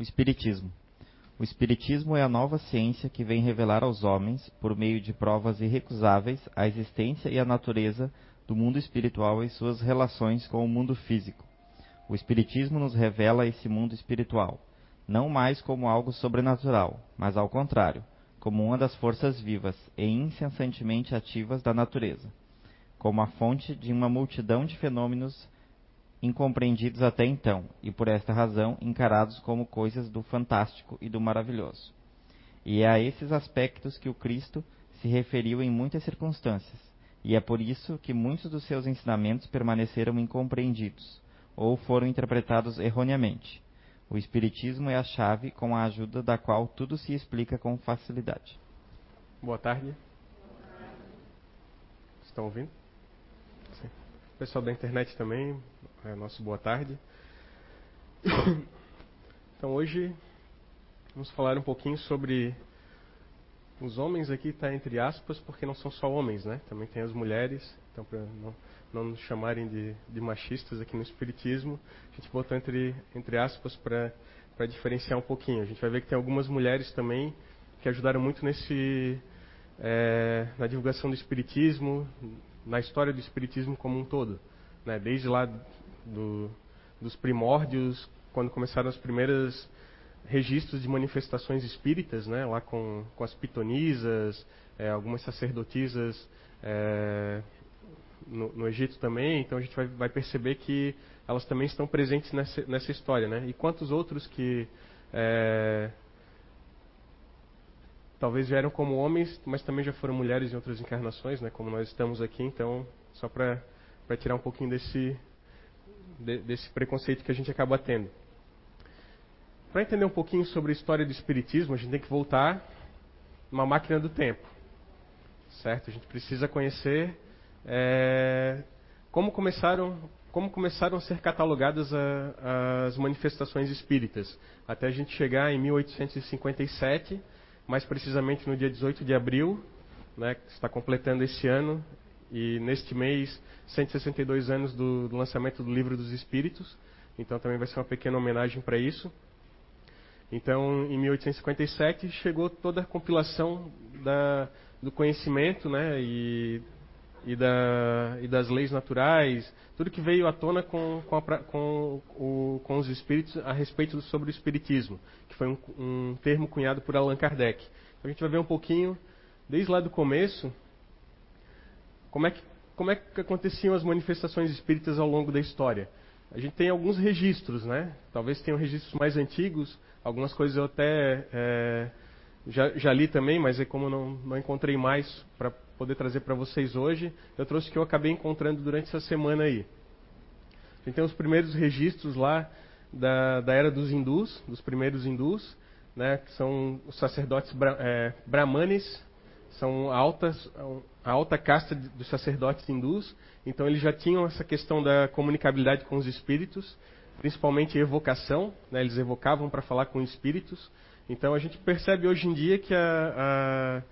O Espiritismo. O Espiritismo é a nova ciência que vem revelar aos homens, por meio de provas irrecusáveis, a existência e a natureza do mundo espiritual e suas relações com o mundo físico. O Espiritismo nos revela esse mundo espiritual, não mais como algo sobrenatural, mas ao contrário, como uma das forças vivas e incessantemente ativas da natureza, como a fonte de uma multidão de fenômenos incompreendidos até então, e por esta razão encarados como coisas do fantástico e do maravilhoso. E é a esses aspectos que o Cristo se referiu em muitas circunstâncias, e é por isso que muitos dos seus ensinamentos permaneceram incompreendidos, ou foram interpretados erroneamente. O Espiritismo é a chave com a ajuda da qual tudo se explica com facilidade. Boa tarde. Estão ouvindo? Sim. Pessoal da internet também, é, nosso boa tarde. Então hoje vamos falar um pouquinho sobre os homens aqui está entre aspas porque não são só homens, né? Também tem as mulheres. Então para não, não nos chamarem de, de, machistas aqui no espiritismo, a gente botou entre entre aspas para para diferenciar um pouquinho. A gente vai ver que tem algumas mulheres também que ajudaram muito nesse é, na divulgação do espiritismo, na história do espiritismo como um todo, né? Desde lá do, dos primórdios, quando começaram os primeiros registros de manifestações espíritas, né, lá com, com as pitonisas, é, algumas sacerdotisas é, no, no, Egito também. Então a gente vai, vai, perceber que elas também estão presentes nessa, nessa história, né? E quantos outros que é, talvez vieram como homens, mas também já foram mulheres em outras encarnações, né? Como nós estamos aqui. Então, só para tirar um pouquinho desse de, desse preconceito que a gente acaba tendo. Para entender um pouquinho sobre a história do Espiritismo, a gente tem que voltar uma máquina do tempo. Certo? A gente precisa conhecer é, como, começaram, como começaram a ser catalogadas a, as manifestações espíritas. Até a gente chegar em 1857, mais precisamente no dia 18 de abril, né, que está completando esse ano, e neste mês, 162 anos do, do lançamento do Livro dos Espíritos. Então também vai ser uma pequena homenagem para isso. Então, em 1857 chegou toda a compilação da, do conhecimento, né, e, e, da, e, das leis naturais, tudo que veio à tona com, com, a, com, o, com os espíritos a respeito sobre o espiritismo, que foi um, um termo cunhado por Allan Kardec. Então, a gente vai ver um pouquinho, desde lá do começo, como é que, como é que aconteciam as manifestações espíritas ao longo da história? A gente tem alguns registros, né? Talvez tenham registros mais antigos, algumas coisas eu até é, já, já, li também, mas é como não, não encontrei mais para poder trazer para vocês hoje, eu trouxe o que eu acabei encontrando durante essa semana aí. A gente tem os primeiros registros lá da, da era dos hindus, dos primeiros hindus, né, que são os sacerdotes bra, é, brahmanes, são altas, a alta casta dos sacerdotes hindus, então eles já tinham essa questão da comunicabilidade com os espíritos, principalmente evocação, né, eles evocavam para falar com espíritos. Então a gente percebe hoje em dia que a, a,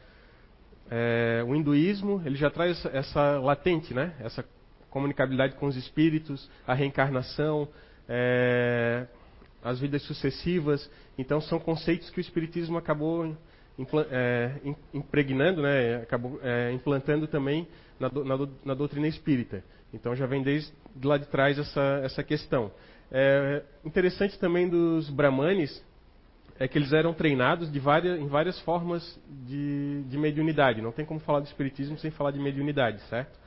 é, o hinduísmo ele já traz essa latente, né, essa comunicabilidade com os espíritos, a reencarnação, é, as vidas sucessivas. Então são conceitos que o espiritismo acabou é, impregnando, né, acabou é, implantando também na, na, na, doutrina espírita. Então já vem desde lá de trás essa, essa questão. É, interessante também dos brahmanes é que eles eram treinados várias, em várias formas de, de mediunidade. Não tem como falar do espiritismo sem falar de mediunidade, certo?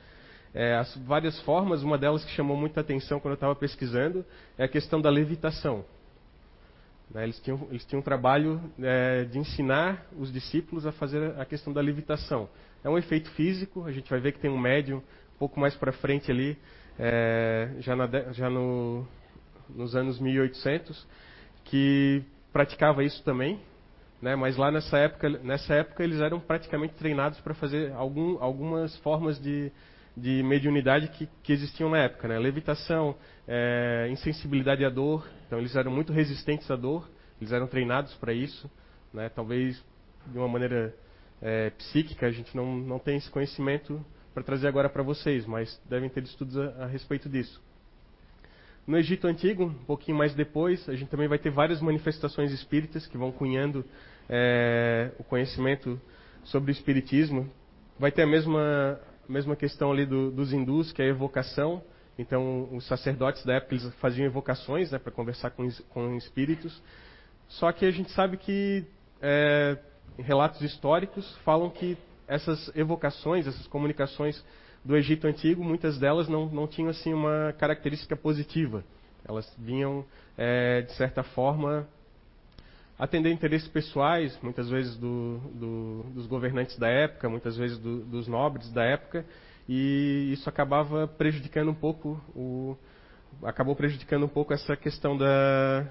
É, as várias formas, uma delas que chamou muita atenção quando eu estava pesquisando é a questão da levitação. Né, eles, tinham, eles tinham um trabalho é, de ensinar os discípulos a fazer a questão da levitação. É um efeito físico, a gente vai ver que tem um médium um pouco mais para frente ali, é, já, na, já no, nos anos 1800, que praticava isso também. Né, mas lá nessa época, nessa época eles eram praticamente treinados para fazer algum, algumas formas de, de mediunidade que, que existiam na época, né? Levitação, é, insensibilidade à dor. Então eles eram muito resistentes à dor. Eles eram treinados para isso, né? Talvez de uma maneira é, psíquica a gente não não tem esse conhecimento para trazer agora para vocês, mas devem ter estudos a, a respeito disso. no Egito Antigo, um pouquinho mais depois, a gente também vai ter várias manifestações espíritas que vão cunhando é, o conhecimento sobre o espiritismo. Vai ter a mesma, mesma questão ali do, dos hindus, que é a evocação. Então, os sacerdotes da época eles faziam evocações né, para conversar com, com espíritos. Só que a gente sabe que é, relatos históricos falam que essas evocações, essas comunicações do Egito Antigo, muitas delas não, não tinham assim uma característica positiva. Elas vinham, é, de certa forma, atender interesses pessoais, muitas vezes do, do, dos governantes da época, muitas vezes do, dos nobres da época, e isso acabava prejudicando um pouco o, acabou prejudicando um pouco essa questão da,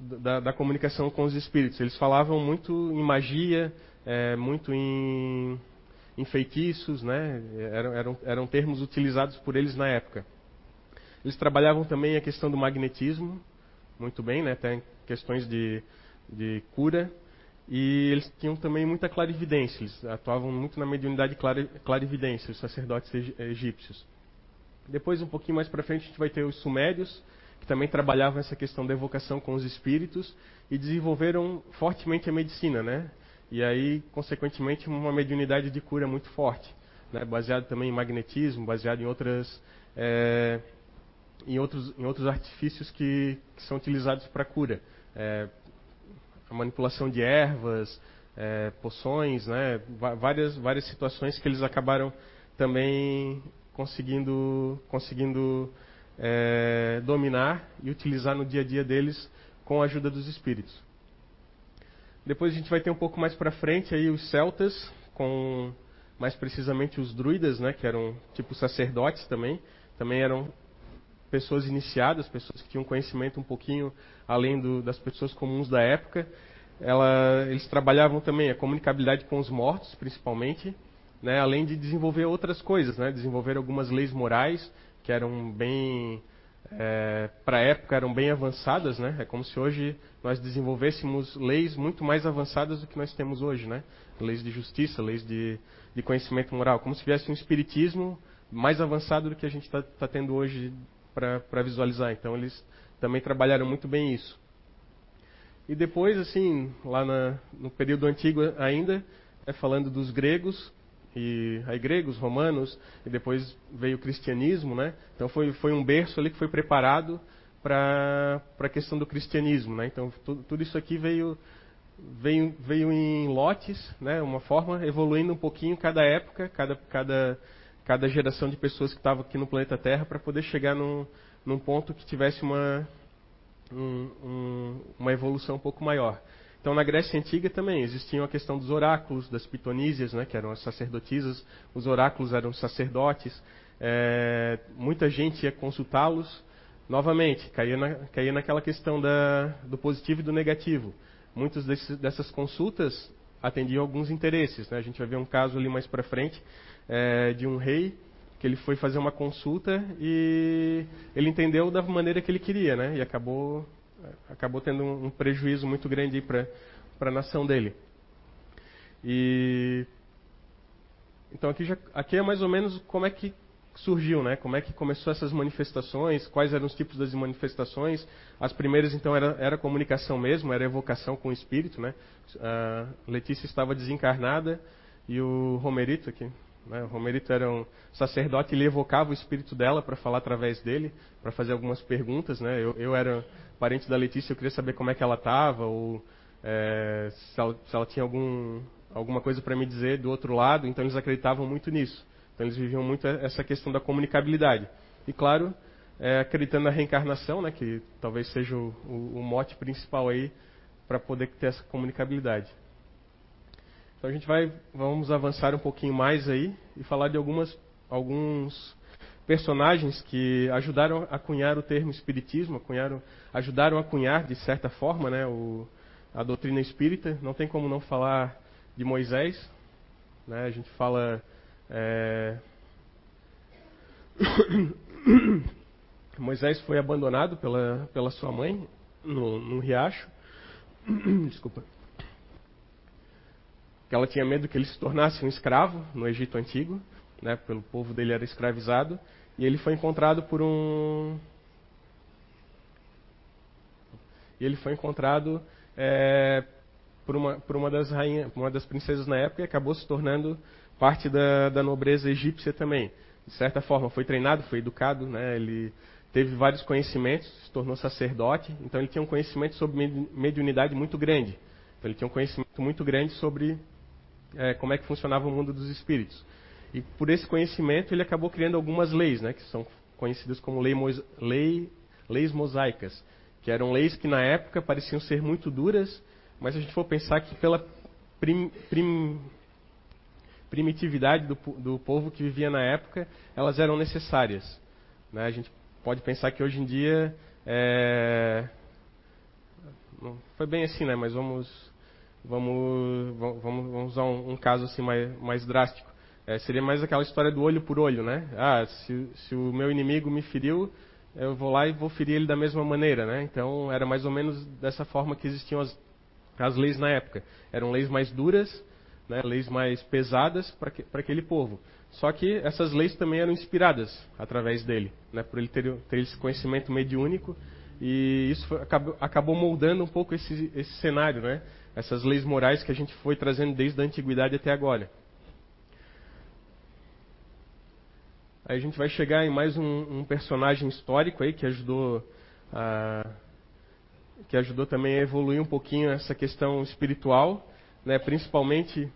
da, da comunicação com os espíritos. Eles falavam muito em magia, é, muito em em feitiços, né? eram, eram, eram termos utilizados por eles na época. Eles trabalhavam também a questão do magnetismo, muito bem, né? Tem questões de, de cura. E eles tinham também muita clarividência, eles atuavam muito na mediunidade clarividência, os sacerdotes egípcios. Depois, um pouquinho mais para frente, a gente vai ter os sumérios, que também trabalhavam essa questão da evocação com os espíritos e desenvolveram fortemente a medicina, né? e aí, consequentemente, uma mediunidade de cura muito forte, né? baseado também em magnetismo, baseado em outras é, em outros em outros artifícios que, que são utilizados para cura, é, a manipulação de ervas, é, poções, né? várias várias situações que eles acabaram também conseguindo conseguindo é, dominar e utilizar no dia a dia deles com a ajuda dos espíritos. Depois a gente vai ter um pouco mais para frente aí os celtas, com mais precisamente os druidas, né, que eram tipo sacerdotes também. Também eram pessoas iniciadas, pessoas que tinham conhecimento um pouquinho além do, das pessoas comuns da época. Ela, eles trabalhavam também a comunicabilidade com os mortos, principalmente, né, além de desenvolver outras coisas, né, desenvolver algumas leis morais que eram bem é, para a época eram bem avançadas, né? É como se hoje nós desenvolvêssemos leis muito mais avançadas do que nós temos hoje, né? Leis de justiça, leis de, de conhecimento moral, como se tivesse um espiritismo mais avançado do que a gente está tá tendo hoje para visualizar. Então eles também trabalharam muito bem isso. E depois, assim, lá na, no período antigo ainda, é falando dos gregos, e aí gregos, romanos, e depois veio o cristianismo, né? Então foi, foi um berço ali que foi preparado para a questão do cristianismo, né? Então tudo, tudo, isso aqui veio, veio, veio em lotes, né? Uma forma evoluindo um pouquinho cada época, cada, cada, cada geração de pessoas que estavam aqui no planeta Terra para poder chegar num, num ponto que tivesse uma, um, um, uma evolução um pouco maior. Então, na Grécia Antiga também existiam a questão dos oráculos, das pitonísias, né, que eram as sacerdotisas. Os oráculos eram sacerdotes. É, muita gente ia consultá-los. Novamente, caía, na, caía naquela questão da, do positivo e do negativo. Muitas dessas consultas atendiam alguns interesses. Né? A gente vai ver um caso ali mais para frente é, de um rei que ele foi fazer uma consulta e ele entendeu da maneira que ele queria, né? E acabou acabou tendo um, prejuízo muito grande para a nação dele. E então aqui, já, aqui é mais ou menos como é que surgiu, né? Como é que começou essas manifestações, quais eram os tipos das manifestações. As primeiras, então, era, era comunicação mesmo, era evocação com o espírito, né? A Letícia estava desencarnada e o Romerito aqui, né? O Romerito era um sacerdote, ele evocava o espírito dela para falar através dele, para fazer algumas perguntas, né? Eu, eu era parente da Letícia, eu queria saber como é que ela estava, ou é, se, ela, se, ela, tinha algum, alguma coisa para me dizer do outro lado, então eles acreditavam muito nisso. Então eles viviam muito essa questão da comunicabilidade. E claro, é, acreditando na reencarnação, né, que talvez seja o, o, o mote principal aí para poder ter essa comunicabilidade. Então a gente vai, vamos avançar um pouquinho mais aí e falar de algumas, alguns personagens que ajudaram a cunhar o termo espiritismo, cunharam, ajudaram a cunhar de certa forma, né, o, a doutrina espírita. Não tem como não falar de Moisés, né? A gente fala é... Moisés foi abandonado pela, pela sua mãe no, no riacho. Desculpa. Que ela tinha medo que ele se tornasse um escravo no Egito antigo né, pelo povo dele era escravizado, e ele foi encontrado por um, e ele foi encontrado é, por, uma, por uma das rainhas, uma das princesas na época e acabou se tornando parte da, da nobreza egípcia também. De certa forma, foi treinado, foi educado, né? ele teve vários conhecimentos, se tornou sacerdote, então ele tinha um conhecimento sobre mediunidade muito grande. Então ele tinha um conhecimento muito grande sobre é, como é que funcionava o mundo dos espíritos. E por esse conhecimento ele acabou criando algumas leis, né, que são conhecidas como lei, lei, leis mosaicas, que eram leis que na época pareciam ser muito duras, mas se a gente for pensar que pela prim, prim, primitividade do, do, povo que vivia na época, elas eram necessárias. Né? A gente pode pensar que hoje em dia é... não foi bem assim, né? Mas vamos vamos vamos, vamos usar um, um, caso assim mais, mais drástico. É, seria mais aquela história do olho por olho, né? Ah, se, se o meu inimigo me feriu, eu vou lá e vou ferir ele da mesma maneira, né? Então era mais ou menos dessa forma que existiam as, as leis na época. Eram leis mais duras, né? leis mais pesadas para aquele povo. Só que essas leis também eram inspiradas através dele, né? por ele ter, ter esse conhecimento mediúnico e isso foi, acabou, acabou, moldando um pouco esse, esse cenário, né? Essas leis morais que a gente foi trazendo desde a antiguidade até agora. Aí a gente vai chegar em mais um, um personagem histórico aí que ajudou a, que ajudou também a evoluir um pouquinho essa questão espiritual, né? principalmente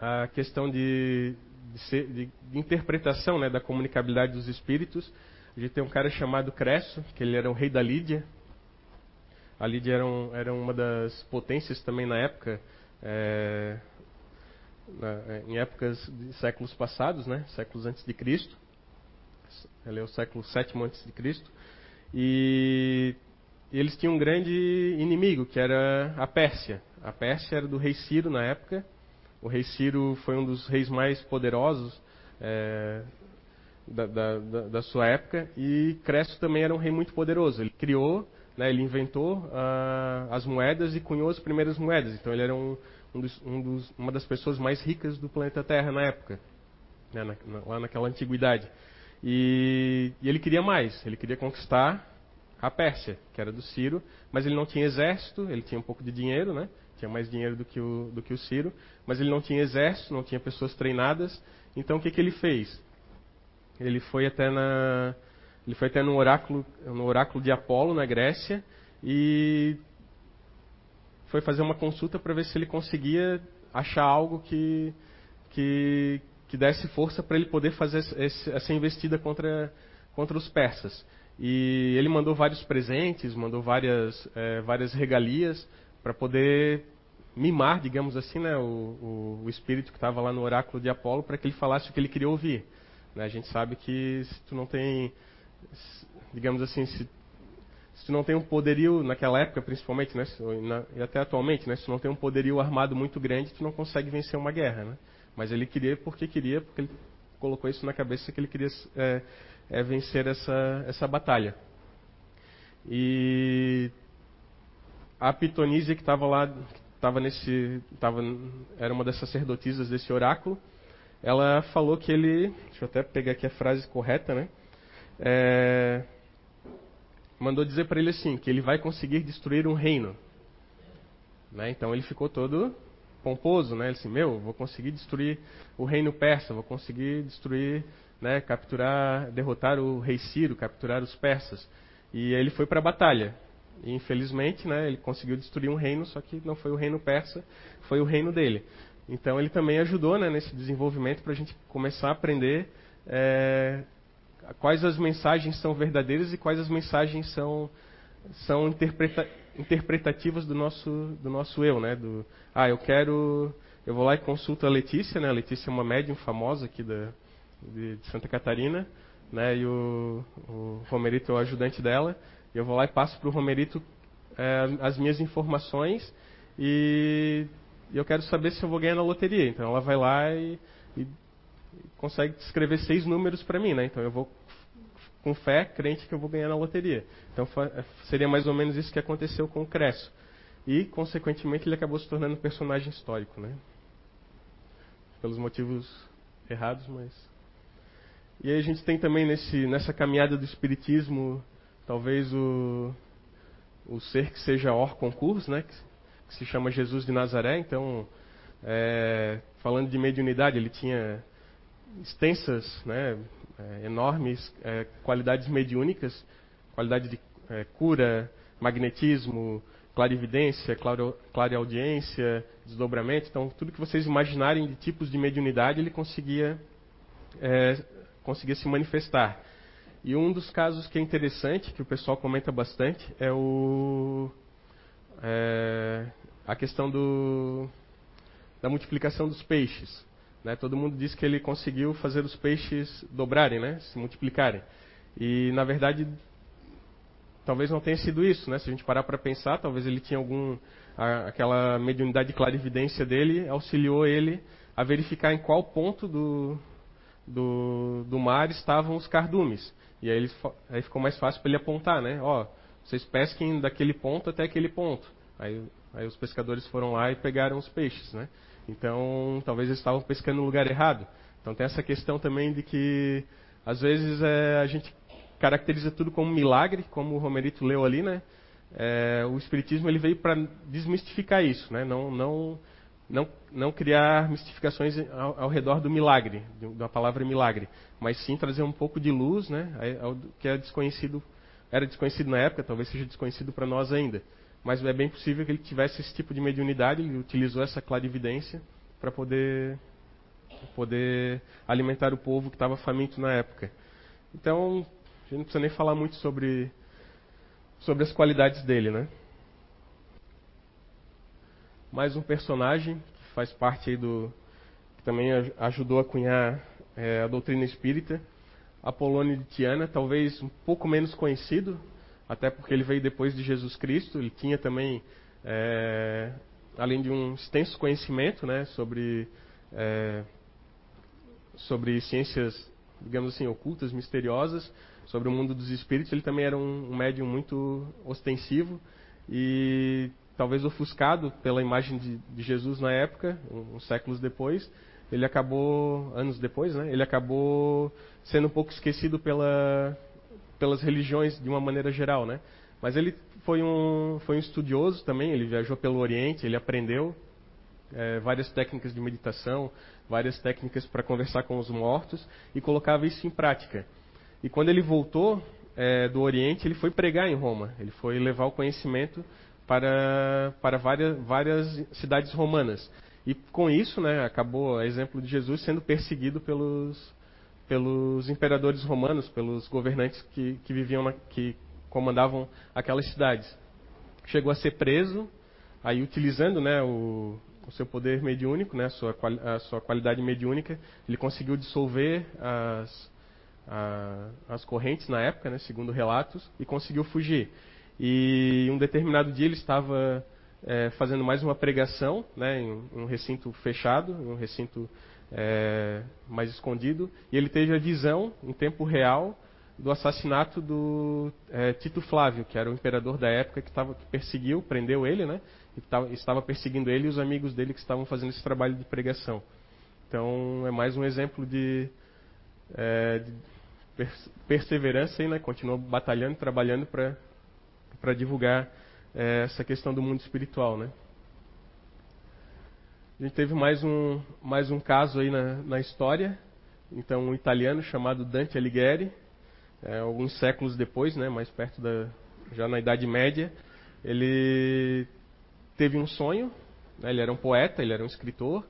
a questão de, de, ser, de, de interpretação né? da comunicabilidade dos espíritos. A gente tem um cara chamado Cresso, que ele era o rei da Lídia. A Lídia era, um, era uma das potências também na época. É, é, em épocas de séculos passados, né, séculos antes de Cristo. Ele é o século sétimo antes de Cristo. E, eles tinham um grande inimigo, que era a Pérsia. A Pérsia era do rei Ciro na época. O rei Ciro foi um dos reis mais poderosos é, da, da, da, sua época. E Cresso também era um rei muito poderoso. Ele criou, né, ele inventou uh, as moedas e cunhou as primeiras moedas. Então ele era um, um dos, um dos, uma das pessoas mais ricas do planeta Terra na época, né, na, na, lá naquela antiguidade. E, e, ele queria mais, ele queria conquistar a Pérsia, que era do Ciro, mas ele não tinha exército, ele tinha um pouco de dinheiro, né? tinha mais dinheiro do que, o, do que o Ciro, mas ele não tinha exército, não tinha pessoas treinadas. Então o que, que ele fez? Ele foi até na, ele foi até no oráculo, no oráculo de Apolo na Grécia e foi fazer uma consulta para ver se ele conseguia achar algo que, que, que desse força para ele poder fazer esse, essa investida contra, contra os persas. E ele mandou vários presentes, mandou várias, é, várias regalias para poder mimar, digamos assim, né, o, o, o espírito que estava lá no oráculo de Apolo para que ele falasse o que ele queria ouvir. Né, a gente sabe que se tu não tem, digamos assim, se se tu não tem um poderio, naquela época principalmente, né, e até atualmente, né, se tu não tem um poderio armado muito grande, tu não consegue vencer uma guerra. Né? Mas ele queria porque queria, porque ele colocou isso na cabeça que ele queria é, é vencer essa, essa batalha. E a Pitonise que estava lá, estava nesse, tava, era uma das sacerdotisas desse oráculo, ela falou que ele, deixa eu até pegar aqui a frase correta, né? É, mandou dizer para ele assim, que ele vai conseguir destruir um reino. Né? Então ele ficou todo pomposo, né? Ele disse, meu, vou conseguir destruir o reino persa, vou conseguir destruir, né, capturar, derrotar o rei Ciro, capturar os persas. E ele foi para a batalha. E infelizmente, né, ele conseguiu destruir um reino, só que não foi o reino persa, foi o reino dele. Então ele também ajudou né, nesse desenvolvimento para a gente começar a aprender é, quais as mensagens são verdadeiras e quais as mensagens são, são interpreta, interpretativas do nosso, do nosso eu, né? Do, ah, eu quero, eu vou lá e consulto a Letícia, né? A Letícia é uma médium famosa aqui da, de, de Santa Catarina, né? E o, o Romerito é o ajudante dela. Eu vou lá e passo para o Romerito é, as minhas informações e, e eu quero saber se eu vou ganhar na loteria. Então ela vai lá e, e consegue escrever seis números para mim, né? Então eu vou com fé, crente que eu vou ganhar na loteria. Então é, seria mais ou menos isso que aconteceu com o Cresso. E, consequentemente, ele acabou se tornando um personagem histórico, né? Pelos motivos errados, mas. E aí a gente tem também nesse, nessa caminhada do Espiritismo, talvez o, o ser que seja hors concurso, né, que, que se chama Jesus de Nazaré. Então, é, falando de mediunidade, ele tinha extensas, né, é, enormes é, qualidades mediúnicas, qualidade de é, cura, magnetismo, clarividência, clareaudiência, desdobramento. Então, tudo que vocês imaginarem de tipos de mediunidade, ele conseguia, é, conseguia se manifestar. E um dos casos que é interessante, que o pessoal comenta bastante, é o é, a questão do, da multiplicação dos peixes. Né? Todo mundo diz que ele conseguiu fazer os peixes dobrarem, né? se multiplicarem. E, na verdade, talvez não tenha sido isso. Né? Se a gente parar para pensar, talvez ele tinha algum... Aquela mediunidade de clarividência dele auxiliou ele a verificar em qual ponto do, do, do mar estavam os cardumes. E aí, ele, aí ficou mais fácil para ele apontar, né? Ó, vocês pesquem daquele ponto até aquele ponto. Aí, aí os pescadores foram lá e pegaram os peixes, né? Então, talvez eles estavam pescando no lugar errado. Então tem essa questão também de que às vezes é, a gente caracteriza tudo como milagre, como o Romerito leu ali, né? É, o espiritismo ele veio para desmistificar isso, né? Não, não não, não criar mistificações ao, ao, redor do milagre, da palavra milagre, mas sim trazer um pouco de luz, né, ao, que é desconhecido, era desconhecido na época, talvez seja desconhecido para nós ainda. Mas é bem possível que ele tivesse esse tipo de mediunidade, ele utilizou essa clarividência para poder, poder alimentar o povo que estava faminto na época. Então, a gente não precisa nem falar muito sobre, sobre as qualidades dele, né? mais um personagem que faz parte aí do. que também ajudou a cunhar é, a doutrina espírita, Apolônio de Tiana, talvez um pouco menos conhecido, até porque ele veio depois de Jesus Cristo, ele tinha também, é, além de um extenso conhecimento né, sobre, é, sobre ciências, digamos assim, ocultas, misteriosas, sobre o mundo dos espíritos, ele também era um, um médium muito ostensivo e talvez ofuscado pela imagem de, de Jesus na época, uns séculos depois, ele acabou, anos depois, né, ele acabou sendo um pouco esquecido pela, pelas religiões de uma maneira geral, né? Mas ele foi um, foi um estudioso também, ele viajou pelo Oriente, ele aprendeu é, várias técnicas de meditação, várias técnicas para conversar com os mortos e colocava isso em prática. E quando ele voltou é, do Oriente, ele foi pregar em Roma, ele foi levar o conhecimento para, para várias, várias cidades romanas. E com isso, né, acabou, a exemplo de Jesus, sendo perseguido pelos, pelos imperadores romanos, pelos governantes que, que viviam, na, que comandavam aquelas cidades. Chegou a ser preso, aí utilizando né, o, o seu poder mediúnico, né, a, sua, a sua qualidade mediúnica, ele conseguiu dissolver as, a, as correntes na época, né, segundo relatos, e conseguiu fugir. E um determinado dia ele estava é, fazendo mais uma pregação, né, em um recinto fechado, em um recinto é, mais escondido, e ele teve a visão, em tempo real, do assassinato do é, Tito Flávio, que era o imperador da época que, tava, que perseguiu, prendeu ele, né, e tava, estava perseguindo ele e os amigos dele que estavam fazendo esse trabalho de pregação. Então é mais um exemplo de, é, de perseverança e né, continuou batalhando, trabalhando para divulgar é, essa questão do mundo espiritual, né? A gente teve mais um, mais um caso aí na, na história. Então, um italiano chamado Dante Alighieri, é, alguns séculos depois, né, mais perto da, já na Idade Média, ele teve um sonho. Né, ele era um poeta, ele era um escritor,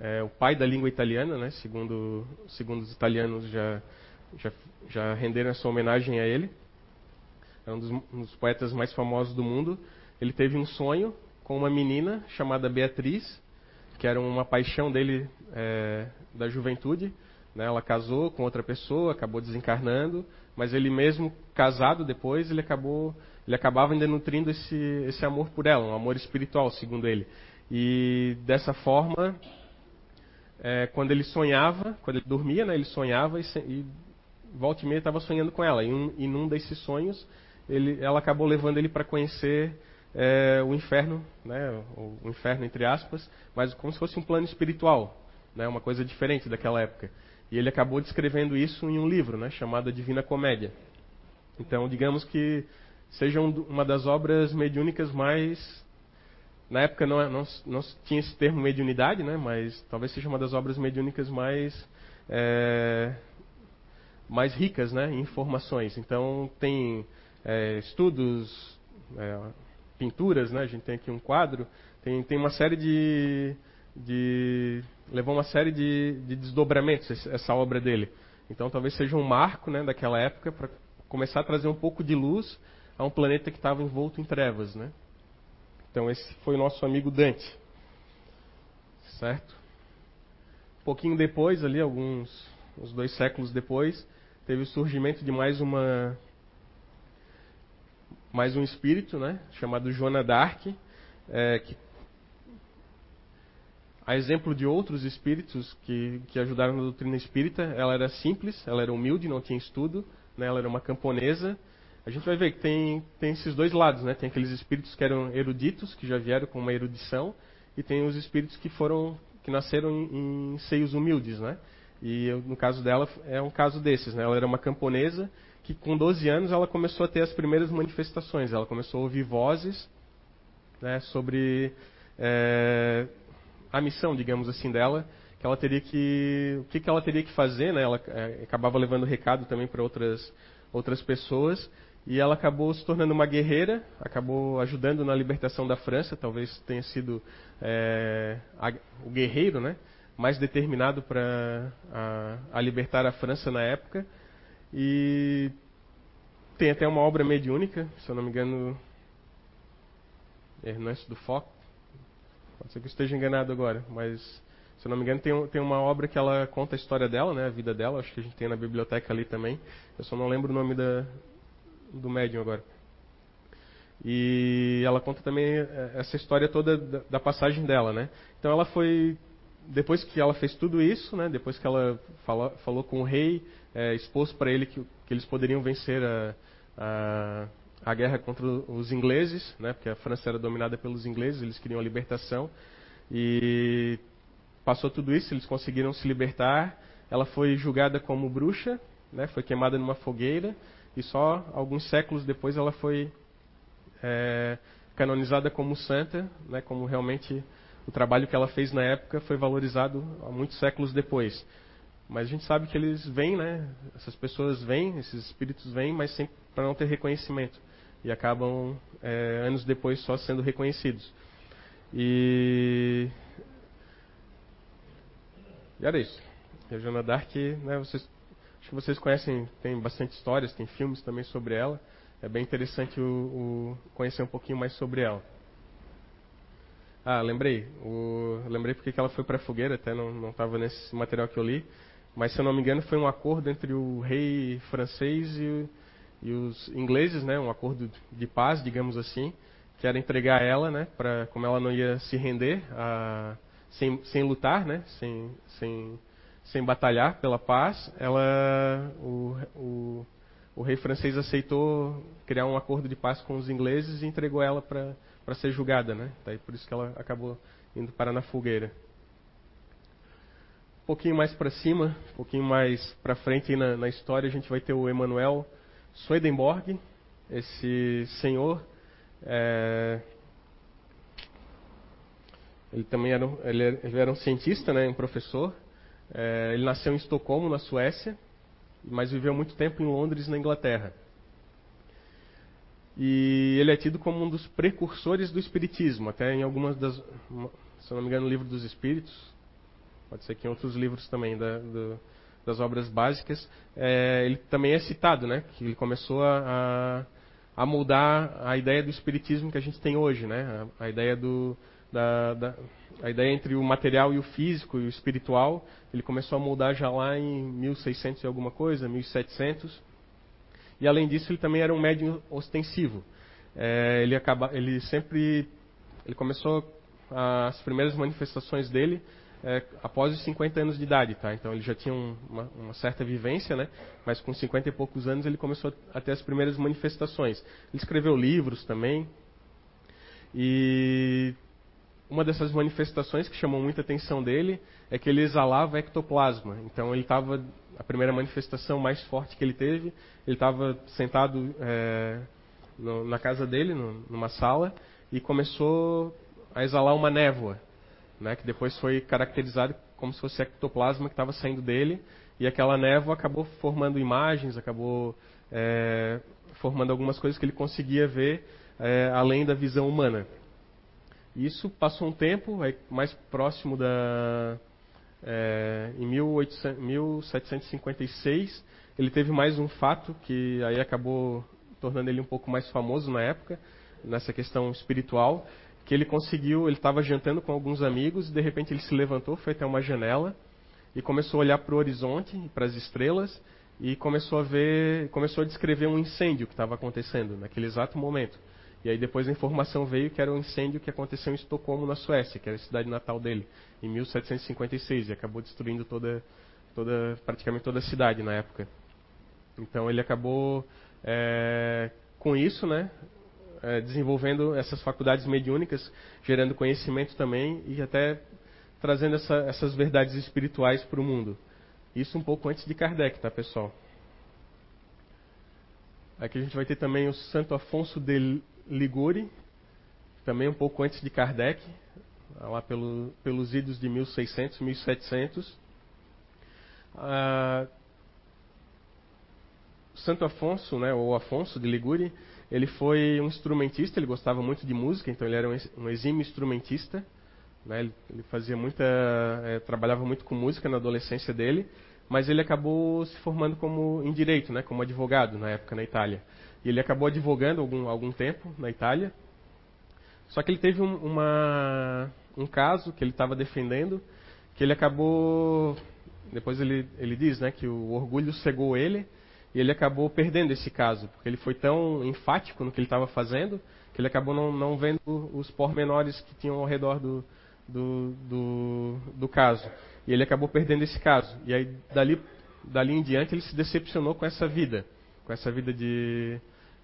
é, o pai da língua italiana, né, segundo, segundo os italianos já, já, já renderam essa homenagem a ele é um dos, um dos poetas mais famosos do mundo. Ele teve um sonho com uma menina chamada Beatriz, que era uma paixão dele é, da juventude. Né? Ela casou com outra pessoa, acabou desencarnando, mas ele mesmo casado depois, ele acabou, ele acabava ainda nutrindo esse, esse amor por ela, um amor espiritual, segundo ele. E dessa forma, é, quando ele sonhava, quando ele dormia, né, ele sonhava e, e volta e meia estava sonhando com ela. E um, e num desses sonhos, ele, ela acabou levando ele para conhecer é, o inferno, né, o, inferno entre aspas, mas como se fosse um plano espiritual, né, uma coisa diferente daquela época. E ele acabou descrevendo isso em um livro, né, chamado A Divina Comédia. Então, digamos que seja uma das obras mediúnicas mais. Na época não, não, não tinha esse termo mediunidade, né? mas talvez seja uma das obras mediúnicas mais. É, mais ricas né, em informações. Então, tem é, estudos, é, pinturas, né? a gente tem aqui um quadro, tem, tem uma série de, de. levou uma série de, de desdobramentos essa obra dele. Então, talvez seja um marco né, daquela época para começar a trazer um pouco de luz a um planeta que estava envolto em trevas. Né? Então, esse foi o nosso amigo Dante. Certo? Um pouquinho depois, ali, alguns uns dois séculos depois, teve o surgimento de mais uma mais um espírito, né, chamado Joana d'Arc, é, que a exemplo de outros espíritos que, que ajudaram na doutrina espírita, ela era simples, ela era humilde, não tinha estudo, né, ela era uma camponesa. A gente vai ver que tem, tem esses dois lados, né? Tem aqueles espíritos que eram eruditos, que já vieram com uma erudição, e tem os espíritos que foram que nasceram em, em seios humildes, né? E eu, no caso dela é um caso desses, né? Ela era uma camponesa que com 12 anos ela começou a ter as primeiras manifestações. Ela começou a ouvir vozes né, sobre é, a missão, digamos assim, dela, que ela teria que, o que, que ela teria que fazer, né? Ela é, acabava levando recado também para outras outras pessoas e ela acabou se tornando uma guerreira, acabou ajudando na libertação da França, talvez tenha sido é, a, o guerreiro, né? mais determinado para a, a, libertar a França na época. E tem até uma obra mediúnica, se eu não me engano, Ernest do Foc. Pode ser que eu esteja enganado agora, mas se eu não me engano tem, tem uma obra que ela conta a história dela, né, a vida dela. Acho que a gente tem na biblioteca ali também. Eu só não lembro o nome da, do médium agora. E ela conta também eh, essa história toda da, da passagem dela, né? Então ela foi depois que ela fez tudo isso, né, depois que ela falou, falou com o rei, é, expôs para ele que, que, eles poderiam vencer a, a, a, guerra contra os ingleses, né, porque a França era dominada pelos ingleses, eles queriam a libertação. E passou tudo isso, eles conseguiram se libertar. Ela foi julgada como bruxa, né, foi queimada numa fogueira, e só alguns séculos depois ela foi é, canonizada como santa, né, como realmente o trabalho que ela fez na época foi valorizado há muitos séculos depois. Mas a gente sabe que eles vêm, né? Essas pessoas vêm, esses espíritos vêm, mas sempre para não ter reconhecimento. E acabam, é, anos depois, só sendo reconhecidos. E. E era isso. A Joana Dark, né, vocês, acho que vocês conhecem, tem bastante histórias, tem filmes também sobre ela. É bem interessante o, o conhecer um pouquinho mais sobre ela. Ah, lembrei. O, lembrei porque que ela foi para a fogueira, até não estava nesse material que eu li. Mas, se eu não me engano, foi um acordo entre o rei francês e, e os ingleses, né? Um acordo de paz, digamos assim, que era entregar ela, né? Para como ela não ia se render, a, sem, sem lutar, né? Sem, sem, sem batalhar pela paz, ela, o, o, o rei francês aceitou criar um acordo de paz com os ingleses e entregou ela para para ser julgada, né? Daí por isso que ela acabou indo parar na fogueira. Um pouquinho mais para cima, um pouquinho mais para frente na, na, história, a gente vai ter o Emanuel Swedenborg, esse senhor. É, ele também era, ele, ele era um cientista, né, um professor. É, ele nasceu em Estocolmo, na Suécia, mas viveu muito tempo em Londres, na Inglaterra. E ele é tido como um dos precursores do Espiritismo, até em algumas das, se eu não me engano, no livro dos Espíritos, pode ser que em outros livros também da, das obras básicas, é, ele também é citado, né? Que ele começou a, a, moldar a ideia do Espiritismo que a gente tem hoje, né? A, a ideia do da, da, a ideia entre o material e o físico e o espiritual, ele começou a moldar já lá em 1600 e alguma coisa, 1700 e além disso, ele também era um médium ostensivo. É, ele, acaba, ele sempre ele começou as primeiras manifestações dele é, após os 50 anos de idade, tá? Então ele já tinha um, uma, uma, certa vivência, né? Mas com 50 e poucos anos ele começou a ter as primeiras manifestações. Ele escreveu livros também. E uma dessas manifestações que chamou muita atenção dele é que ele exalava ectoplasma. Então ele estava a primeira manifestação mais forte que ele teve, ele estava sentado é, no, na casa dele, no, numa sala, e começou a exalar uma névoa, né, que depois foi caracterizado como se fosse ectoplasma que estava saindo dele, e aquela névoa acabou formando imagens, acabou é, formando algumas coisas que ele conseguia ver é, além da visão humana. Isso passou um tempo, mais próximo da. É, em 1800, 1756, ele teve mais um fato que aí acabou tornando ele um pouco mais famoso na época, nessa questão espiritual, que ele conseguiu, ele estava jantando com alguns amigos e de repente ele se levantou, foi até uma janela e começou a olhar para o horizonte, para as estrelas e começou a ver, começou a descrever um incêndio que estava acontecendo naquele exato momento. E aí depois a informação veio que era um incêndio que aconteceu em Estocolmo, na Suécia, que era a cidade natal dele, em 1756, e acabou destruindo toda, toda, praticamente toda a cidade na época. Então ele acabou é, com isso, né, é, desenvolvendo essas faculdades mediúnicas, gerando conhecimento também e até trazendo essa, essas verdades espirituais para o mundo. Isso um pouco antes de Kardec, tá, pessoal? Aqui a gente vai ter também o Santo Afonso de Liguri, também um pouco antes de Kardec, lá pelo, pelos idos de 1600, 1700. Ah, Santo Afonso, né, ou Afonso de Liguri, ele foi um instrumentista, ele gostava muito de música, então ele era um exímio instrumentista. Né, ele, fazia muita, é, trabalhava muito com música na adolescência dele, mas ele acabou se formando como em direito, né, como advogado na época na Itália. E ele acabou advogando algum, algum tempo na Itália. Só que ele teve um, uma, um caso que ele estava defendendo, que ele acabou. Depois ele, ele diz né, que o orgulho cegou ele, e ele acabou perdendo esse caso, porque ele foi tão enfático no que ele estava fazendo, que ele acabou não, não vendo os pormenores que tinham ao redor do, do, do, do caso. E ele acabou perdendo esse caso. E aí, dali, dali em diante, ele se decepcionou com essa vida, com essa vida de,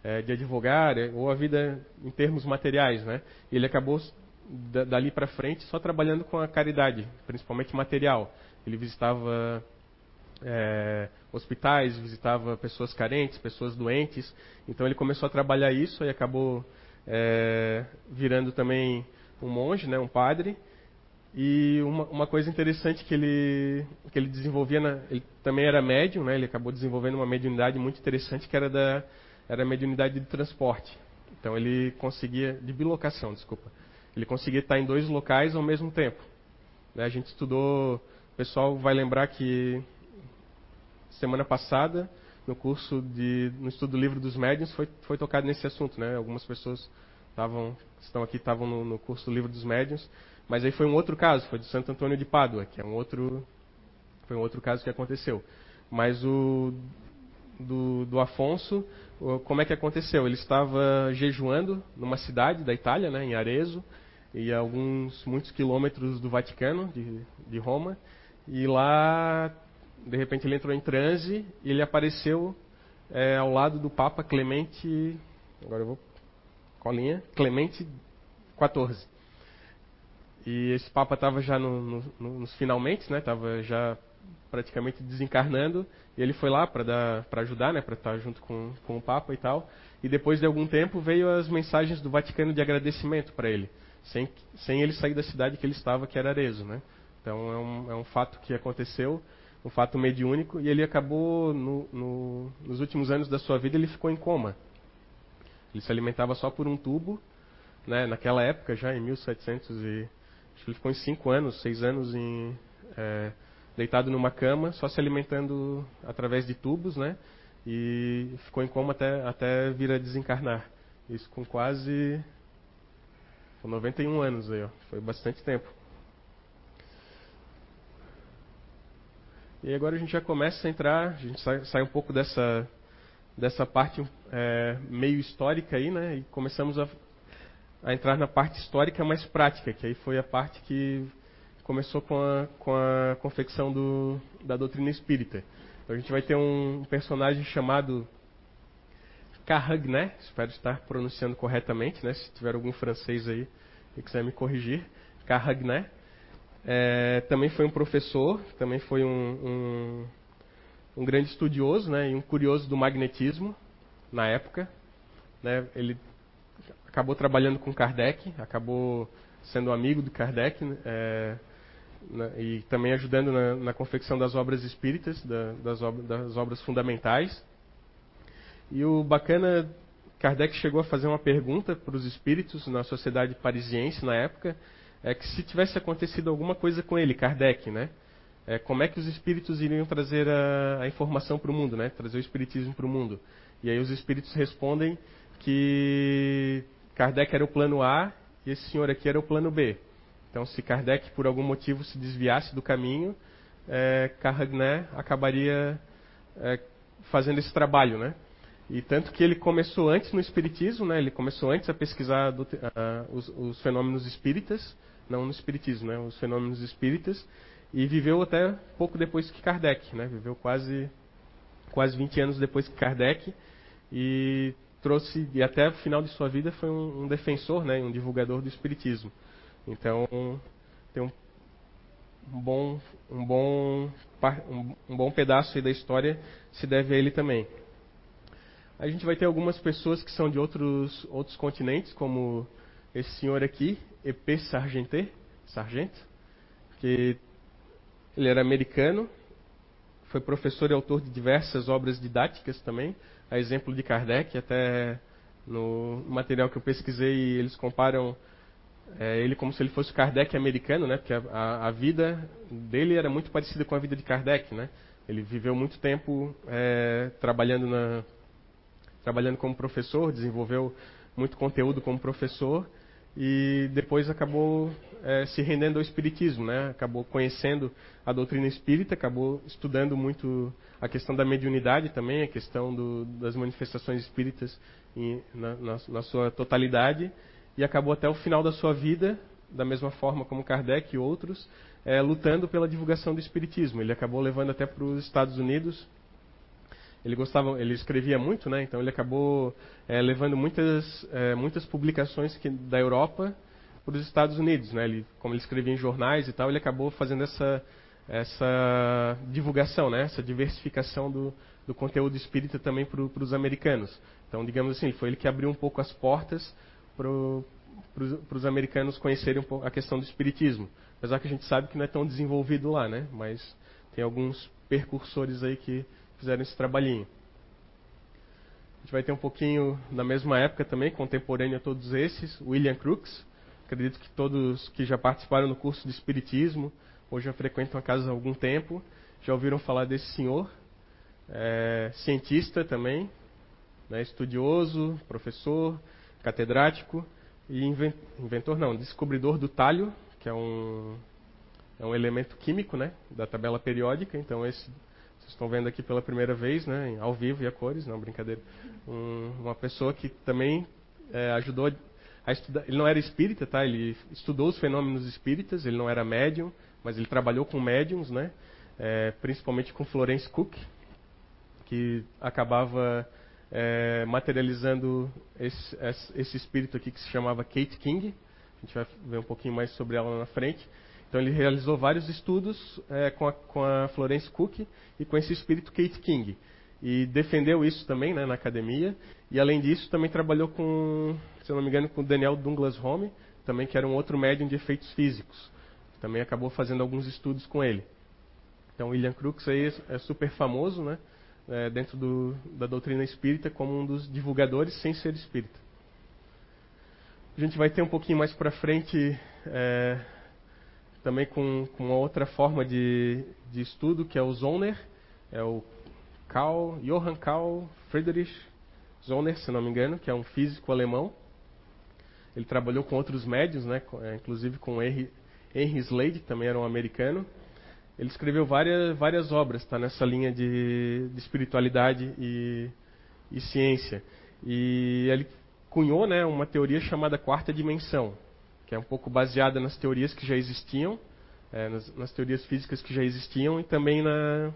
é, de advogar, é, ou a vida em termos materiais, né? Ele acabou dali para frente só trabalhando com a caridade, principalmente material. Ele visitava é, hospitais, visitava pessoas carentes, pessoas doentes. Então ele começou a trabalhar isso e acabou é, virando também um monge, né, um padre. E uma, uma, coisa interessante que ele, que ele desenvolvia, na, ele também era médium, né, ele acabou desenvolvendo uma mediunidade muito interessante que era da era a mediunidade de transporte. Então ele conseguia, de bilocação, desculpa. Ele conseguia estar em dois locais ao mesmo tempo. Né, a gente estudou, o pessoal vai lembrar que semana passada, no curso de, no estudo do livro dos médiuns, foi, foi tocado nesse assunto, né? Algumas pessoas estavam, estão aqui, estavam no, no curso do livro dos médiuns, mas aí foi um outro caso, foi de Santo Antônio de Pádua, que é um outro, foi um outro caso que aconteceu. Mas o do, do Afonso, como é que aconteceu? Ele estava jejuando numa cidade da Itália, né, em Arezzo, e alguns muitos quilômetros do Vaticano, de, de Roma, e lá, de repente, ele entrou em transe e ele apareceu é, ao lado do Papa Clemente, agora eu vou colinha, Clemente XIV. E esse Papa estava já no, no, nos finalmente, né? Estava já praticamente desencarnando e ele foi lá para ajudar, né? Para estar junto com, com o Papa e tal. E depois de algum tempo veio as mensagens do Vaticano de agradecimento para ele, sem, sem ele sair da cidade que ele estava, que era Arezzo, né? Então é um, é um fato que aconteceu, um fato mediúnico, e ele acabou, no, no, nos últimos anos da sua vida, ele ficou em coma. Ele se alimentava só por um tubo, né? Naquela época, já em 1700 e Acho que ele ficou em cinco anos, seis anos em, é, deitado numa cama, só se alimentando através de tubos, né? E ficou em coma até, até vir a desencarnar. Isso com quase com 91 anos aí, ó. Foi bastante tempo. E agora a gente já começa a entrar, a gente sai, sai um pouco dessa, dessa parte é, meio histórica aí, né? E começamos a a entrar na parte histórica mais prática, que aí foi a parte que começou com a, com a confecção do, da doutrina espírita. Então a gente vai ter um personagem chamado Carragné, espero estar pronunciando corretamente, né? se tiver algum francês aí e quiser me corrigir. Carragné. É, também foi um professor, também foi um, um, um grande estudioso né? e um curioso do magnetismo na época. né, ele acabou trabalhando com Kardec, acabou sendo amigo de Kardec é, na, e também ajudando na, na, confecção das obras espíritas, da, das, ob das obras fundamentais. E o bacana, Kardec chegou a fazer uma pergunta para os espíritos na sociedade parisiense na época, é que se tivesse acontecido alguma coisa com ele, Kardec, né? É, como é que os espíritos iriam trazer a, a informação para o mundo, né? Trazer o espiritismo para o mundo. E aí os espíritos respondem que Kardec era o plano A e esse senhor aqui era o plano B. Então, se Kardec por algum motivo se desviasse do caminho, é, Carragné acabaria é, fazendo esse trabalho, né? E tanto que ele começou antes no espiritismo, né? Ele começou antes a pesquisar do, os, os, fenômenos espíritas, não no espiritismo, né? Os fenômenos espíritas e viveu até pouco depois que Kardec, né? Viveu quase quase 20 anos depois que Kardec e trouxe e até o final de sua vida foi um, um defensor, né, um divulgador do espiritismo. Então tem um, bom um bom um bom pedaço da história se deve a ele também. A gente vai ter algumas pessoas que são de outros outros continentes, como esse senhor aqui, EP Sargenté, Sargento, que ele era americano, foi professor e autor de diversas obras didáticas também, a exemplo de Kardec, até no material que eu pesquisei, eles comparam é, ele como se ele fosse o Kardec americano, né? Porque a, a, vida dele era muito parecida com a vida de Kardec, né? Ele viveu muito tempo é, trabalhando na trabalhando como professor, desenvolveu muito conteúdo como professor e depois acabou é, se rendendo ao espiritismo, né? Acabou conhecendo a doutrina espírita, acabou estudando muito a questão da mediunidade também, a questão do, das manifestações espíritas em, na, na, na, sua totalidade e acabou até o final da sua vida, da mesma forma como Kardec e outros, é, lutando pela divulgação do espiritismo. Ele acabou levando até para os Estados Unidos. Ele gostava, ele escrevia muito, né? Então ele acabou é, levando muitas, é, muitas publicações que, da Europa para os Estados Unidos, né? Ele, como ele escrevia em jornais e tal, ele acabou fazendo essa essa divulgação, né? Essa diversificação do, do conteúdo espírita também para os americanos. Então, digamos assim, foi ele que abriu um pouco as portas para os americanos conhecerem um a questão do espiritismo. Apesar que a gente sabe que não é tão desenvolvido lá, né? Mas tem alguns percursores aí que fizeram esse trabalhinho. A gente vai ter um pouquinho na mesma época também, contemporâneo a todos esses, William Crookes. Acredito que todos que já participaram no curso de Espiritismo, hoje já frequentam a casa há algum tempo, já ouviram falar desse senhor. É, cientista também, né, estudioso, professor, catedrático e inventor, não, descobridor do talho, que é um, é um elemento químico né, da tabela periódica. Então, esse vocês estão vendo aqui pela primeira vez, né, ao vivo e a cores, não, brincadeira. Um, uma pessoa que também é, ajudou a estudar. Ele não era espírita, tá? Ele estudou os fenômenos espíritas, ele não era médium, mas ele trabalhou com médiums, né? É, principalmente com Florence Cook, que acabava é, materializando esse, esse, espírito aqui que se chamava Kate King. A gente vai ver um pouquinho mais sobre ela na frente. Então ele realizou vários estudos é, com, a, com, a, Florence Cook e com esse espírito Kate King. E defendeu isso também né, na academia. E além disso, também trabalhou com, se não me engano, com Daniel Douglas Home, também que era um outro médium de efeitos físicos. Também acabou fazendo alguns estudos com ele. Então William Crookes aí é super famoso, né? É, dentro do, da doutrina espírita como um dos divulgadores sem ser espírita. A gente vai ter um pouquinho mais para frente é, também com, com uma outra forma de, de estudo, que é o Zoner, é o Karl, Johann Karl Friedrich Zoner, se não me engano, que é um físico alemão. Ele trabalhou com outros médios, né, é, inclusive com Henry, Henry Slade, que também era um americano. Ele escreveu várias, várias obras tá, nessa linha de, de espiritualidade e, e ciência. E ele cunhou né, uma teoria chamada quarta dimensão, que é um pouco baseada nas teorias que já existiam, é, nas, nas, teorias físicas que já existiam e também na,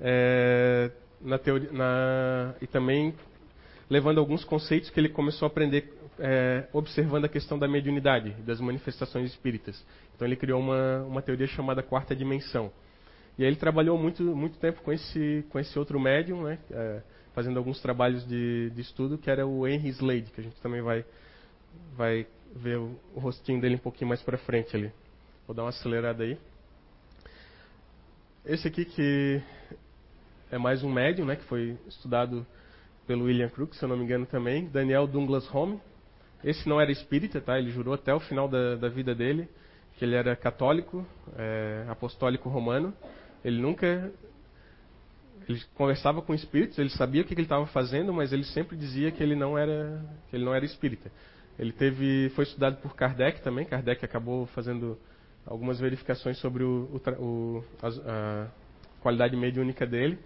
é, na teoria, na, e também levando alguns conceitos que ele começou a aprender é, observando a questão da mediunidade, das manifestações espíritas. Então ele criou uma, uma teoria chamada quarta dimensão. E aí ele trabalhou muito, muito tempo com esse, com esse outro médium, né? É, fazendo alguns trabalhos de, de estudo, que era o Henry Slade, que a gente também vai, vai ver o, o rostinho dele um pouquinho mais para frente ali. Vou dar uma acelerada aí. Esse aqui que é mais um médium, né, que foi estudado pelo William Crook, se eu não me engano também, Daniel Douglas Home. Esse não era espírita, tá? Ele jurou até o final da, da vida dele que ele era católico, é, apostólico romano. Ele nunca ele conversava com espíritos, ele sabia o que ele estava fazendo, mas ele sempre dizia que ele não era que ele não era espírita. Ele teve foi estudado por Kardec também. Kardec acabou fazendo algumas verificações sobre o, o a, a qualidade mediúnica dele.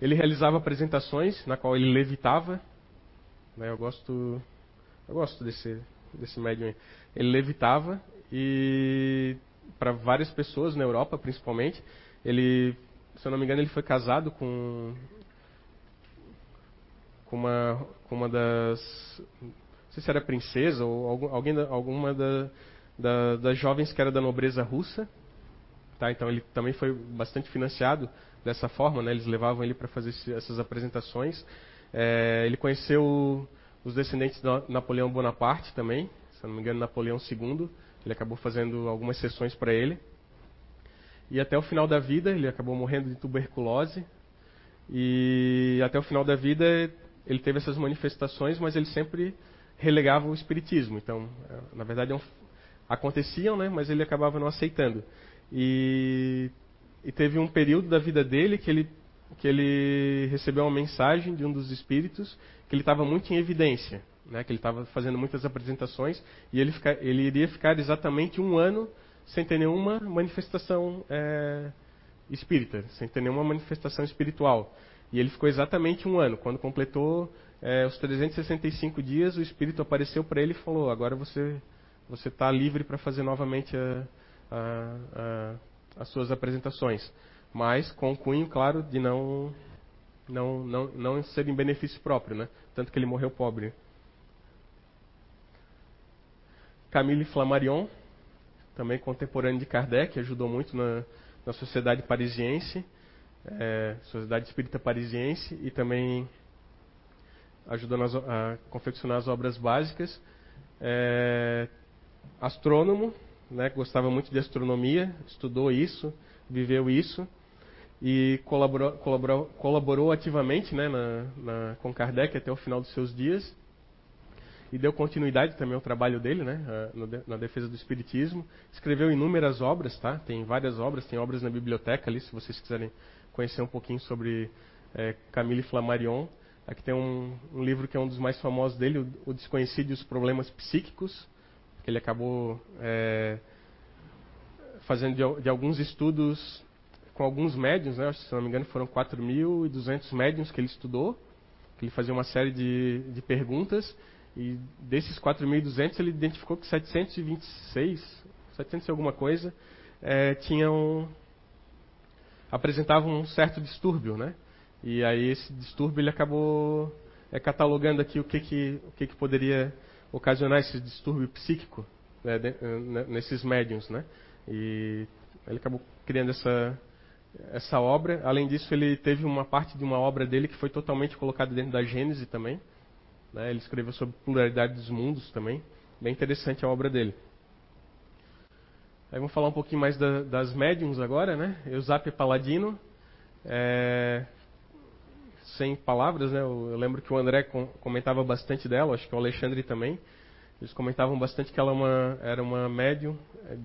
Ele realizava apresentações na qual ele levitava. Né, eu gosto eu gosto desse desse médium. Aí. Ele levitava e para várias pessoas na Europa, principalmente. Ele, se eu não me engano, ele foi casado com com uma com uma das não sei se era princesa ou algum, alguém alguma da, da, das jovens que era da nobreza russa, tá? Então ele também foi bastante financiado dessa forma, né? Eles levavam ele para fazer essas apresentações. É, ele conheceu os descendentes de Napoleão Bonaparte também, se não me engano, Napoleão II. Ele acabou fazendo algumas sessões para ele. E até o final da vida, ele acabou morrendo de tuberculose. E até o final da vida, ele teve essas manifestações, mas ele sempre relegava o espiritismo. Então, na verdade, é aconteciam, né, mas ele acabava não aceitando. E, e teve um período da vida dele que ele, que ele recebeu uma mensagem de um dos espíritos que ele estava muito em evidência né, que ele estava fazendo muitas apresentações e ele, fica, ele, iria ficar exatamente um ano sem ter nenhuma manifestação é, espírita, sem ter nenhuma manifestação espiritual. E ele ficou exatamente um ano. Quando completou é, os 365 dias, o espírito apareceu para ele e falou: agora você você está livre para fazer novamente a, a, a, as suas apresentações, mas com o cunho claro de não não não não ser em benefício próprio, né? Tanto que ele morreu pobre. Camille Flammarion, também contemporâneo de Kardec, ajudou muito na, na Sociedade Parisiense, é, Sociedade Espírita Parisiense, e também ajudou nas, a confeccionar as obras básicas. É, astrônomo, né, gostava muito de astronomia, estudou isso, viveu isso e colaborou, colaborou, colaborou ativamente né, na, na, com Kardec até o final dos seus dias e deu continuidade também ao trabalho dele, né, na defesa do espiritismo. Escreveu inúmeras obras, tá? Tem várias obras, tem obras na biblioteca ali, se vocês quiserem conhecer um pouquinho sobre é, Camille Flammarion. Aqui tem um, um, livro que é um dos mais famosos dele, o, Desconhecido e os Problemas Psíquicos, que ele acabou é, fazendo de, de, alguns estudos com alguns médiums, né? Se não me engano, foram 4.200 médiums que ele estudou, que ele fazia uma série de, de perguntas e desses 4.200, ele identificou que 726, 700 e alguma coisa, é, tinham apresentavam um certo distúrbio, né? E aí esse distúrbio ele acabou é, catalogando aqui o que que, o que que poderia ocasionar esse distúrbio psíquico né, de, né, nesses médiums, né? E ele acabou criando essa essa obra. Além disso, ele teve uma parte de uma obra dele que foi totalmente colocada dentro da Gênese também. Né? Ele escreveu sobre pluralidade dos mundos também. Bem interessante a obra dele. Aí vamos falar um pouquinho mais da, das médiums agora, né? Eusapia Paladino. É, sem palavras, né? Eu, lembro que o André com, comentava bastante dela, acho que o Alexandre também. Eles comentavam bastante que ela é uma, era uma médium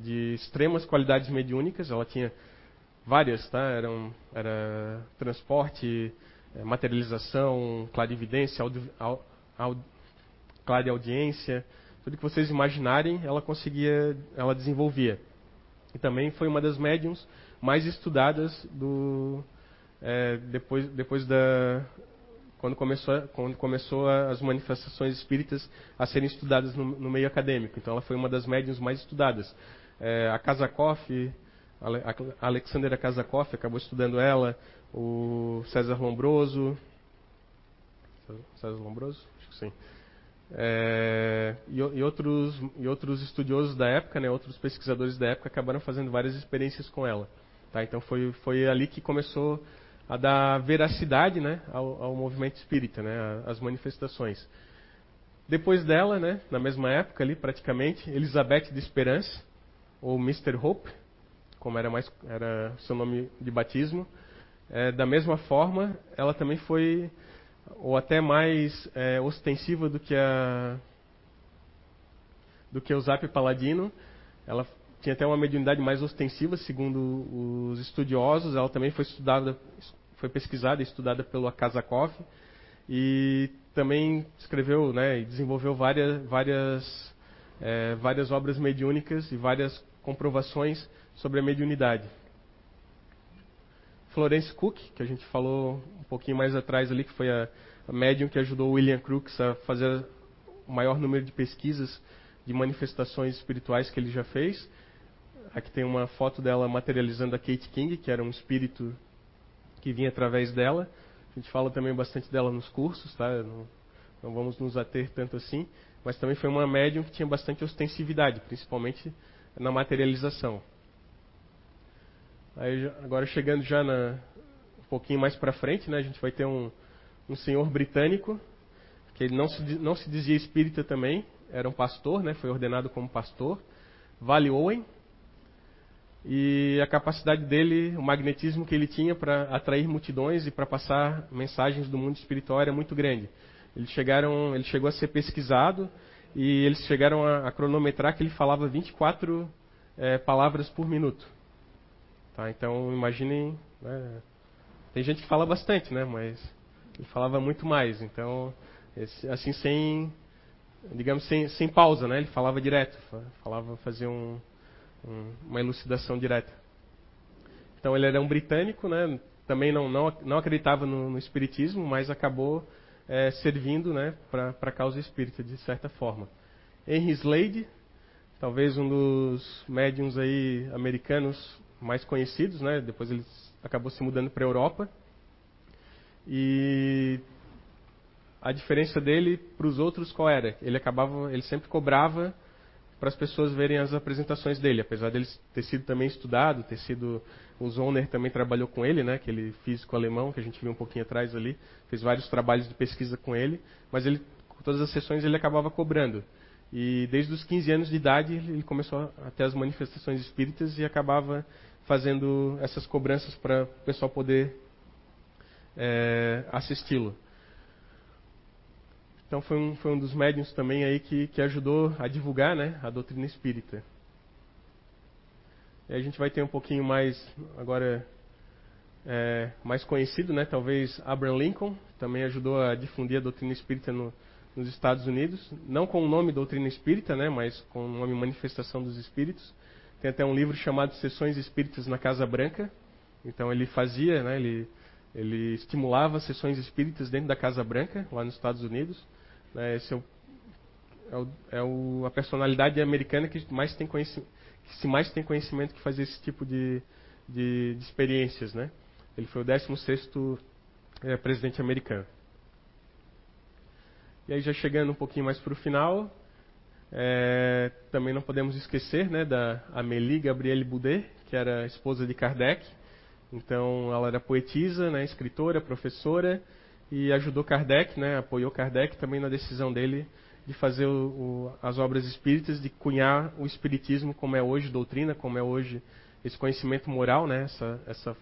de extremas qualidades mediúnicas. Ela tinha várias, tá? Eram, era transporte, é, materialização, clarividência, audio, clara audiência, tudo que vocês imaginarem, ela conseguia, ela desenvolvia. E também foi uma das médiums mais estudadas do é, depois depois da quando começou quando começou as manifestações espíritas a serem estudadas no, no meio acadêmico. Então ela foi uma das médiums mais estudadas. É, a Kazakoff, a Alexandra Kazakoff acabou estudando ela, o César Lombroso, César Lombroso, Sim. É, e, e, outros, e outros estudiosos da época, né, outros pesquisadores da época acabaram fazendo várias experiências com ela. Tá? Então foi, foi ali que começou a dar veracidade né, ao, ao movimento espírita, né, as manifestações. Depois dela, né, na mesma época ali, praticamente, Elizabeth de Esperança, ou Mr. Hope, como era, mais, era seu nome de batismo. É, da mesma forma, ela também foi, ou até mais é, ostensiva do que a do que o Zap Paladino. Ela tinha até uma mediunidade mais ostensiva, segundo os estudiosos. Ela também foi estudada, foi pesquisada e estudada pelo Akazakov e também escreveu, né, e desenvolveu várias, várias, é, várias obras mediúnicas e várias comprovações sobre a mediunidade. Florence Cook, que a gente falou um pouquinho mais atrás ali, que foi a, a médium que ajudou William Crookes a fazer o maior número de pesquisas de manifestações espirituais que ele já fez. Aqui tem uma foto dela materializando a Kate King, que era um espírito que vinha através dela. A gente fala também bastante dela nos cursos, tá? Não, não vamos nos ater tanto assim. Mas também foi uma médium que tinha bastante ostensividade, principalmente na materialização. Aí, agora chegando já na, um pouquinho mais para frente, né, a gente vai ter um, um senhor britânico, que ele não se, não se dizia espírita também, era um pastor, né, foi ordenado como pastor, Vale Owen, e a capacidade dele, o magnetismo que ele tinha para atrair multidões e para passar mensagens do mundo espiritual era muito grande. Eles chegaram, ele chegou a ser pesquisado e eles chegaram a, a cronometrar que ele falava 24 é, palavras por minuto. Tá? Então imaginem, né? tem gente que fala bastante, né? Mas ele falava muito mais. Então esse, assim sem, digamos sem, sem pausa, né? Ele falava direto, falava fazia um, uma elucidação direta. Então ele era um britânico, né? Também não não, não acreditava no, no espiritismo, mas acabou é, servindo, né? Para a causa espírita de certa forma. Henry Slade, talvez um dos médiums aí americanos mais conhecidos, né? Depois ele acabou se mudando para a Europa. E a diferença dele para os outros qual era? Ele acabava, ele sempre cobrava para as pessoas verem as apresentações dele, apesar dele ter sido também estudado, ter sido o Zoner também trabalhou com ele, né? Aquele físico alemão que a gente viu um pouquinho atrás ali, fez vários trabalhos de pesquisa com ele, mas ele todas as sessões ele acabava cobrando. E desde os 15 anos de idade ele começou a ter as manifestações espíritas e acabava fazendo essas cobranças para o pessoal poder é, assisti-lo. Então foi um, foi um dos médiums também aí que, que ajudou a divulgar né, a doutrina espírita. E a gente vai ter um pouquinho mais agora é, mais conhecido, né? Talvez Abraham Lincoln também ajudou a difundir a doutrina espírita no, nos Estados Unidos, não com o nome doutrina espírita, né? Mas com o nome Manifestação dos Espíritos. Tem até um livro chamado Sessões Espíritas na Casa Branca. Então ele fazia, né, ele, ele estimulava sessões espíritas dentro da Casa Branca, lá nos Estados Unidos. Né, esse é, o, é, o, é o, a personalidade americana que, mais tem que se mais tem conhecimento que fazia esse tipo de, de, de experiências. Né? Ele foi o 16º é, presidente americano. E aí já chegando um pouquinho mais para o final, é, também não podemos esquecer né, da Amélie Gabrielle Boudet, que era esposa de Kardec. Então, ela era poetisa, né, escritora, professora e ajudou Kardec, né, apoiou Kardec também na decisão dele de fazer o, o, as obras espíritas, de cunhar o espiritismo como é hoje doutrina, como é hoje esse conhecimento moral, né, essa, essa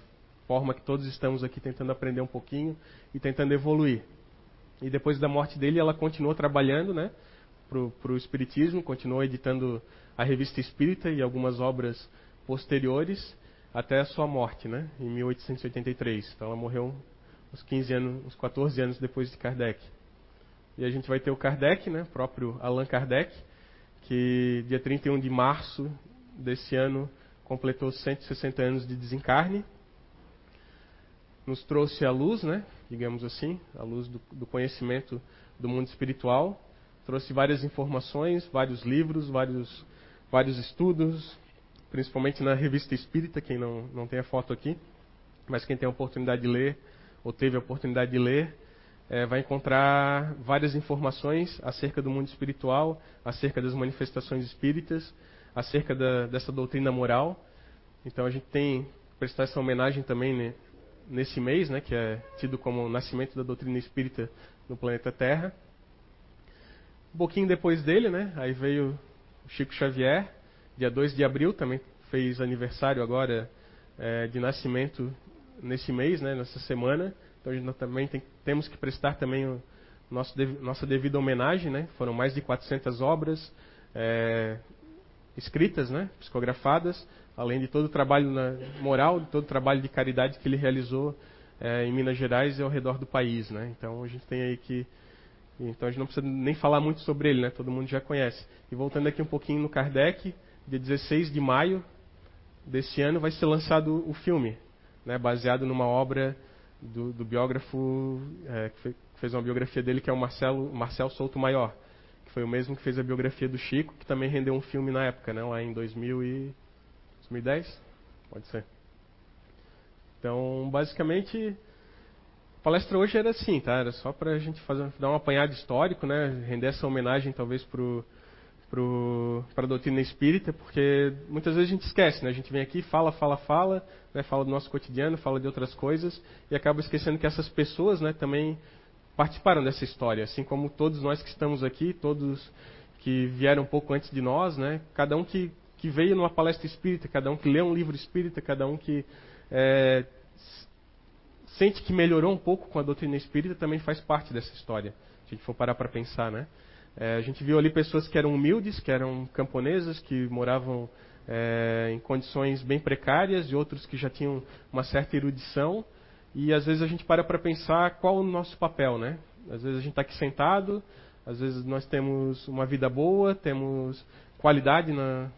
forma que todos estamos aqui tentando aprender um pouquinho e tentando evoluir. E depois da morte dele, ela continuou trabalhando, né, para o Espiritismo, continuou editando a Revista Espírita e algumas obras posteriores até a sua morte, né, em 1883. Então ela morreu uns 15 anos, uns 14 anos depois de Kardec. E a gente vai ter o Kardec, né, próprio Allan Kardec, que dia 31 de março desse ano completou 160 anos de desencarne. Nos trouxe a luz, né, digamos assim, a luz do, do conhecimento do mundo espiritual trouxe várias informações, vários livros, vários, vários estudos, principalmente na revista Espírita, quem não, não tem a foto aqui, mas quem tem a oportunidade de ler, ou teve a oportunidade de ler, é, vai encontrar várias informações acerca do mundo espiritual, acerca das manifestações espíritas, acerca da, dessa doutrina moral. Então a gente tem prestar essa homenagem também né, nesse mês, né, que é tido como o nascimento da doutrina espírita no planeta Terra. Um pouquinho depois dele, né, aí veio o Chico Xavier, dia 2 de abril, também fez aniversário agora é, de nascimento nesse mês, né, nessa semana. Então a gente também tem, temos que prestar também o nosso, nossa devida homenagem, né? Foram mais de 400 obras é, escritas, né, psicografadas, além de todo o trabalho moral, de todo o trabalho de caridade que ele realizou é, em Minas Gerais e ao redor do país, né? Então a gente tem aí que então a gente não precisa nem falar muito sobre ele, né? Todo mundo já conhece. E voltando aqui um pouquinho no Kardec, dia 16 de maio desse ano vai ser lançado o filme, né? Baseado numa obra do, do biógrafo é, que fez uma biografia dele que é o Marcelo Marcel Souto Maior, que foi o mesmo que fez a biografia do Chico, que também rendeu um filme na época, né? Lá em 2000 e 2010? Pode ser. Então, basicamente, a palestra hoje era assim, tá? Era só para a gente fazer, dar um apanhado histórico, né? Render essa homenagem, talvez, para pro, a doutrina espírita, porque muitas vezes a gente esquece, né? A gente vem aqui, fala, fala, fala, né? fala do nosso cotidiano, fala de outras coisas, e acaba esquecendo que essas pessoas né, também participaram dessa história, assim como todos nós que estamos aqui, todos que vieram um pouco antes de nós, né? Cada um que que veio numa palestra espírita, cada um que lê um livro espírita, cada um que é, sente que melhorou um pouco com a doutrina espírita também faz parte dessa história. Se a gente for parar para pensar, né? É, a gente viu ali pessoas que eram humildes, que eram camponesas, que moravam é, em condições bem precárias, e outros que já tinham uma certa erudição. E às vezes a gente para para pensar qual o nosso papel, né? Às vezes a gente está aqui sentado, às vezes nós temos uma vida boa, temos qualidade na,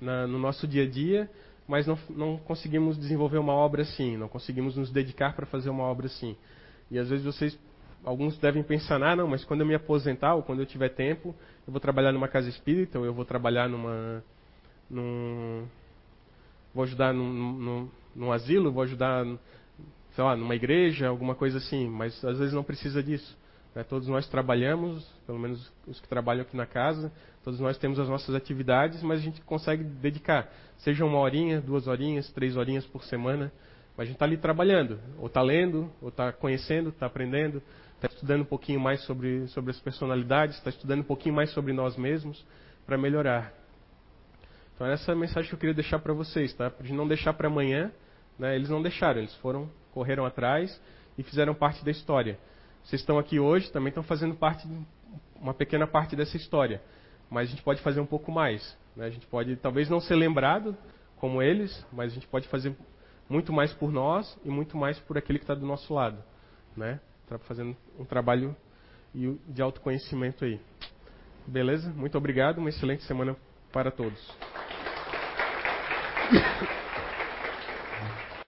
na, no nosso dia a dia, mas não, não conseguimos desenvolver uma obra assim, não conseguimos nos dedicar para fazer uma obra assim. E às vezes vocês, alguns devem pensar, ah, não, mas quando eu me aposentar ou quando eu tiver tempo, eu vou trabalhar numa casa espírita ou eu vou trabalhar numa, num, vou ajudar num, num, num asilo, vou ajudar, sei lá, numa igreja, alguma coisa assim. Mas às vezes não precisa disso. Né? Todos nós trabalhamos, pelo menos os que trabalham aqui na casa, todos nós temos as nossas atividades, mas a gente consegue dedicar, seja uma horinha, duas horinhas, três horinhas por semana, mas a gente está ali trabalhando, ou está lendo, ou está conhecendo, está aprendendo, está estudando um pouquinho mais sobre, sobre as personalidades, está estudando um pouquinho mais sobre nós mesmos para melhorar. Então essa é a mensagem que eu queria deixar para vocês, tá? De não deixar para amanhã, né? Eles não deixaram, eles foram, correram atrás e fizeram parte da história. Vocês estão aqui hoje, também estão fazendo parte uma pequena parte dessa história. Mas a gente pode fazer um pouco mais. Né? A gente pode, talvez não ser lembrado como eles, mas a gente pode fazer muito mais por nós e muito mais por aquele que está do nosso lado. Né? Tá fazendo um trabalho de autoconhecimento aí. Beleza? Muito obrigado. Uma excelente semana para todos.